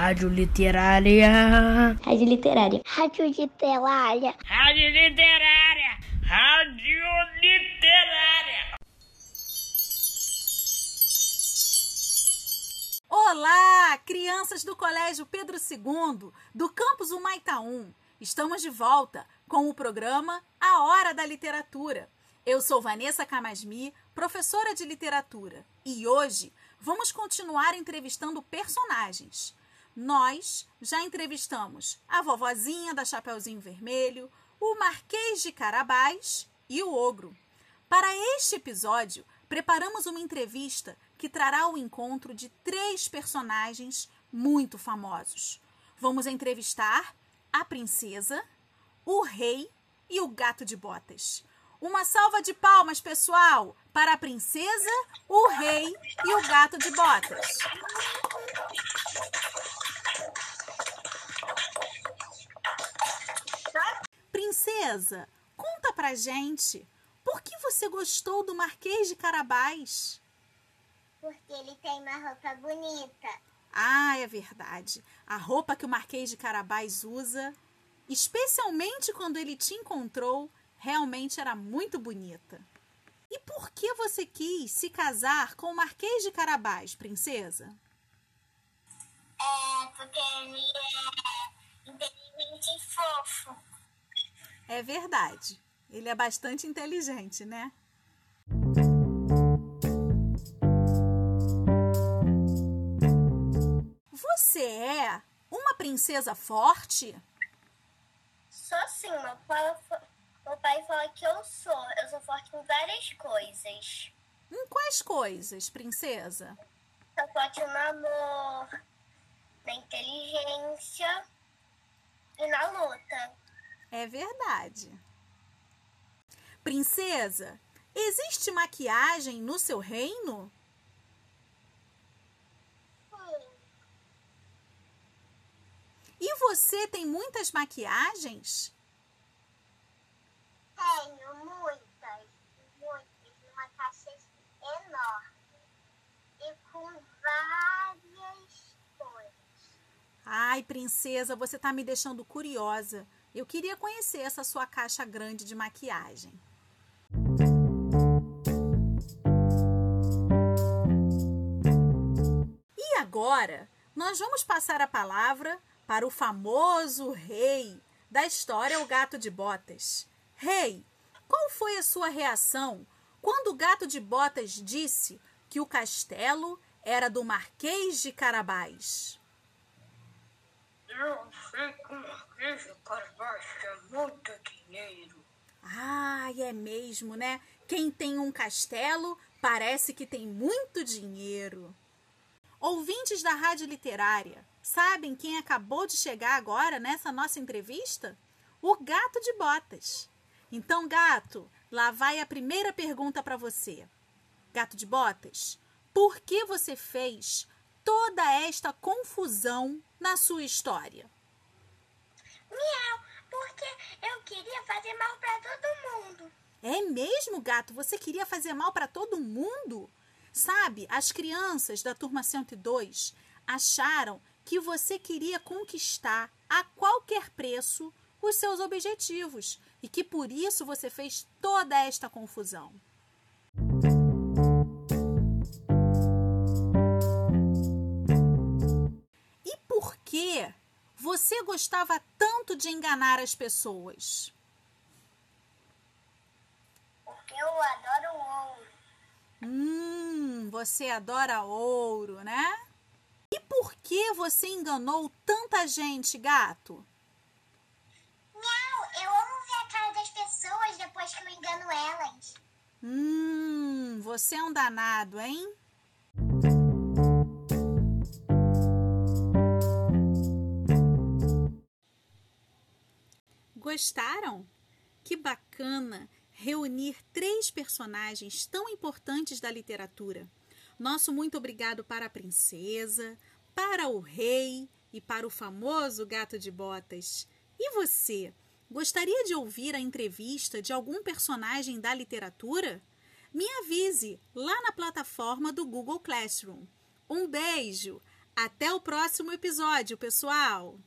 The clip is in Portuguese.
Rádio Literária. Rádio Literária. Rádio Literária. Rádio Literária. Rádio Literária. Olá, crianças do Colégio Pedro II, do campus Humaitaum. Estamos de volta com o programa A Hora da Literatura. Eu sou Vanessa Camasmi, professora de literatura, e hoje vamos continuar entrevistando personagens. Nós já entrevistamos a vovozinha da Chapeuzinho Vermelho, o Marquês de Carabás e o Ogro. Para este episódio, preparamos uma entrevista que trará o encontro de três personagens muito famosos. Vamos entrevistar a princesa, o rei e o gato de botas. Uma salva de palmas, pessoal, para a princesa, o rei e o gato de botas. Princesa, conta pra gente, por que você gostou do Marquês de Carabás? Porque ele tem uma roupa bonita. Ah, é verdade. A roupa que o Marquês de Carabás usa, especialmente quando ele te encontrou, realmente era muito bonita. E por que você quis se casar com o Marquês de Carabás, princesa? É, porque ele é inteligente e fofo. É verdade. Ele é bastante inteligente, né? Você é uma princesa forte? Sou sim, meu pai, meu pai fala que eu sou. Eu sou forte em várias coisas. Em quais coisas, princesa? Sou forte no amor, na inteligência e na luta. É verdade. Princesa, existe maquiagem no seu reino? Sim, E você tem muitas maquiagens? tenho muitas, muitas, numa caixa enorme. E com várias cores. Ai, princesa, você tá me deixando curiosa. Eu queria conhecer essa sua caixa grande de maquiagem. E agora, nós vamos passar a palavra para o famoso rei da história O Gato de Botas. Rei, qual foi a sua reação quando o Gato de Botas disse que o castelo era do Marquês de Carabás? Eu sei que o Marquês de Carabás tinha muito dinheiro. Ai, é mesmo, né? Quem tem um castelo parece que tem muito dinheiro. Ouvintes da Rádio Literária, sabem quem acabou de chegar agora nessa nossa entrevista? O Gato de Botas. Então, gato, lá vai a primeira pergunta para você. Gato de Botas, por que você fez toda esta confusão na sua história? Miau, porque eu queria fazer mal pra todo mundo. É mesmo, gato? Você queria fazer mal para todo mundo? Sabe, as crianças da turma 102 acharam que você queria conquistar a qualquer preço os seus objetivos e que por isso você fez toda esta confusão. Você gostava tanto de enganar as pessoas? Porque eu adoro ouro. Hum, você adora ouro, né? E por que você enganou tanta gente, gato? Miau, eu amo ver a cara das pessoas depois que eu engano elas. Hum, você é um danado, hein? Gostaram? Que bacana reunir três personagens tão importantes da literatura. Nosso muito obrigado para a princesa, para o rei e para o famoso gato de botas. E você, gostaria de ouvir a entrevista de algum personagem da literatura? Me avise lá na plataforma do Google Classroom. Um beijo! Até o próximo episódio, pessoal!